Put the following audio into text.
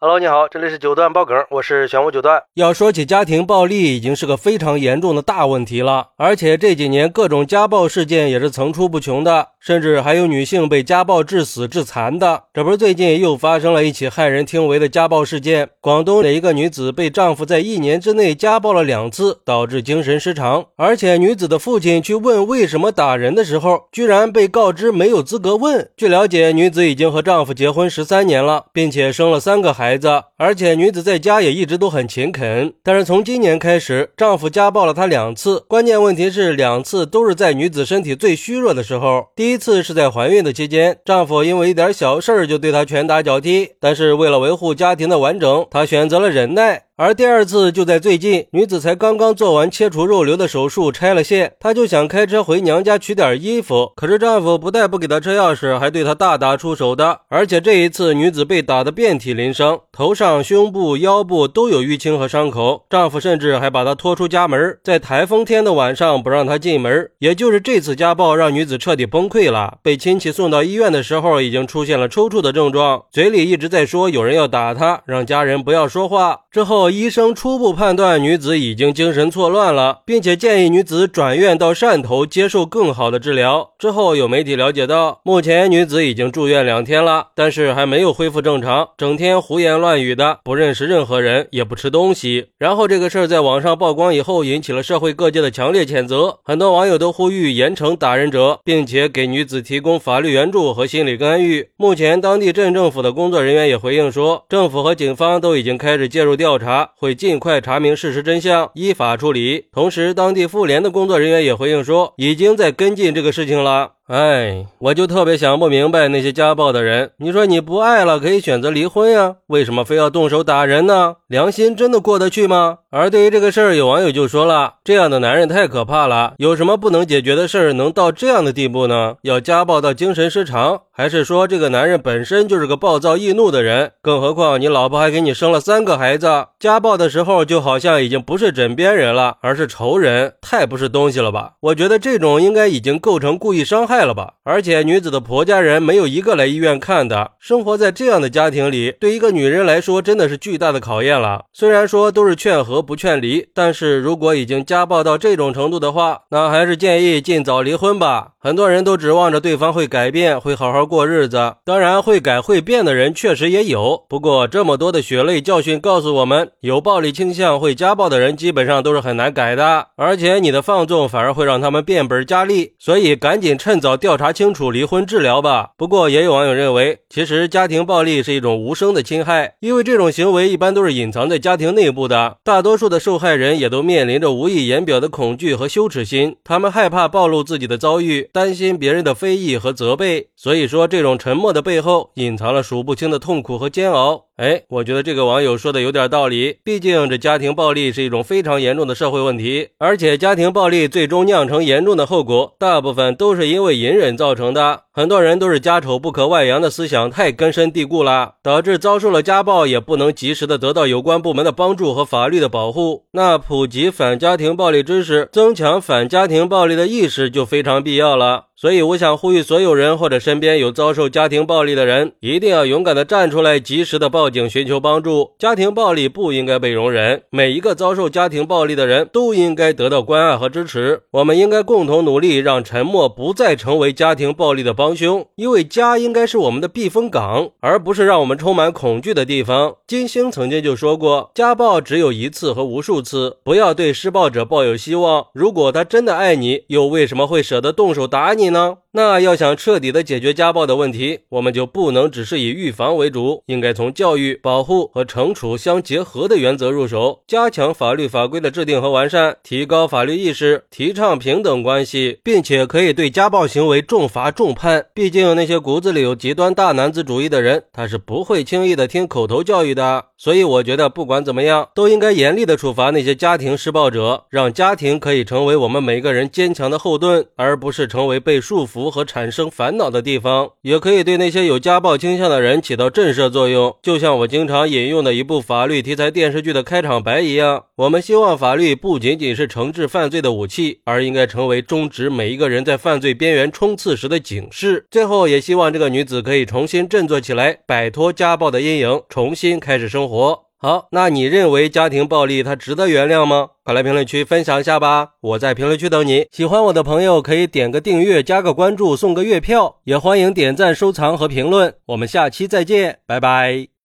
Hello，你好，这里是九段爆梗，我是玄武九段。要说起家庭暴力，已经是个非常严重的大问题了，而且这几年各种家暴事件也是层出不穷的，甚至还有女性被家暴致死致残的。这不是最近又发生了一起骇人听闻的家暴事件？广东的一个女子被丈夫在一年之内家暴了两次，导致精神失常，而且女子的父亲去问为什么打人的时候，居然被告知没有资格问。据了解，女子已经和丈夫结婚十三年了，并且生了三个孩。孩子，而且女子在家也一直都很勤恳。但是从今年开始，丈夫家暴了她两次。关键问题是，两次都是在女子身体最虚弱的时候。第一次是在怀孕的期间，丈夫因为一点小事就对她拳打脚踢。但是为了维护家庭的完整，她选择了忍耐。而第二次就在最近，女子才刚刚做完切除肉瘤的手术，拆了线，她就想开车回娘家取点衣服。可是丈夫不但不给她车钥匙，还对她大打出手的。而且这一次，女子被打得遍体鳞伤，头上、胸部、腰部都有淤青和伤口。丈夫甚至还把她拖出家门，在台风天的晚上不让她进门。也就是这次家暴，让女子彻底崩溃了。被亲戚送到医院的时候，已经出现了抽搐的症状，嘴里一直在说有人要打她，让家人不要说话。之后。医生初步判断女子已经精神错乱了，并且建议女子转院到汕头接受更好的治疗。之后有媒体了解到，目前女子已经住院两天了，但是还没有恢复正常，整天胡言言乱语的，不认识任何人，也不吃东西。然后这个事儿在网上曝光以后，引起了社会各界的强烈谴责，很多网友都呼吁严惩打人者，并且给女子提供法律援助和心理干预。目前当地镇政府的工作人员也回应说，政府和警方都已经开始介入调查。会尽快查明事实真相，依法处理。同时，当地妇联的工作人员也回应说，已经在跟进这个事情了。哎，我就特别想不明白那些家暴的人。你说你不爱了，可以选择离婚呀，为什么非要动手打人呢？良心真的过得去吗？而对于这个事儿，有网友就说了：这样的男人太可怕了，有什么不能解决的事儿能到这样的地步呢？要家暴到精神失常，还是说这个男人本身就是个暴躁易怒的人？更何况你老婆还给你生了三个孩子，家暴的时候就好像已经不是枕边人了，而是仇人，太不是东西了吧？我觉得这种应该已经构成故意伤害。了吧？而且女子的婆家人没有一个来医院看的。生活在这样的家庭里，对一个女人来说真的是巨大的考验了。虽然说都是劝和不劝离，但是如果已经家暴到这种程度的话，那还是建议尽早离婚吧。很多人都指望着对方会改变，会好好过日子。当然，会改会变的人确实也有。不过，这么多的血泪教训告诉我们，有暴力倾向、会家暴的人基本上都是很难改的。而且，你的放纵反而会让他们变本加厉。所以，赶紧趁早。调查清楚离婚治疗吧。不过也有网友认为，其实家庭暴力是一种无声的侵害，因为这种行为一般都是隐藏在家庭内部的。大多多数的受害人也都面临着无以言表的恐惧和羞耻心，他们害怕暴露自己的遭遇，担心别人的非议和责备。所以说，这种沉默的背后隐藏了数不清的痛苦和煎熬。哎，我觉得这个网友说的有点道理。毕竟这家庭暴力是一种非常严重的社会问题，而且家庭暴力最终酿成严重的后果，大部分都是因为隐忍造成的。很多人都是家丑不可外扬的思想太根深蒂固了，导致遭受了家暴也不能及时的得到有关部门的帮助和法律的保护。那普及反家庭暴力知识，增强反家庭暴力的意识就非常必要了。所以，我想呼吁所有人或者身边有遭受家庭暴力的人，一定要勇敢的站出来，及时的报警寻求帮助。家庭暴力不应该被容忍，每一个遭受家庭暴力的人都应该得到关爱和支持。我们应该共同努力，让沉默不再成为家庭暴力的帮凶。因为家应该是我们的避风港，而不是让我们充满恐惧的地方。金星曾经就说过，家暴只有一次和无数次，不要对施暴者抱有希望。如果他真的爱你，又为什么会舍得动手打你？呢？那要想彻底的解决家暴的问题，我们就不能只是以预防为主，应该从教育、保护和惩处相结合的原则入手，加强法律法规的制定和完善，提高法律意识，提倡平等关系，并且可以对家暴行为重罚重判。毕竟那些骨子里有极端大男子主义的人，他是不会轻易的听口头教育的。所以我觉得不管怎么样，都应该严厉的处罚那些家庭施暴者，让家庭可以成为我们每个人坚强的后盾，而不是成为被束缚和产生烦恼的地方。也可以对那些有家暴倾向的人起到震慑作用，就像我经常引用的一部法律题材电视剧的开场白一样。我们希望法律不仅仅是惩治犯罪的武器，而应该成为终止每一个人在犯罪边缘冲刺时的警示。最后，也希望这个女子可以重新振作起来，摆脱家暴的阴影，重新开始生活。好，那你认为家庭暴力它值得原谅吗？快来评论区分享一下吧！我在评论区等你。喜欢我的朋友可以点个订阅、加个关注、送个月票，也欢迎点赞、收藏和评论。我们下期再见，拜拜。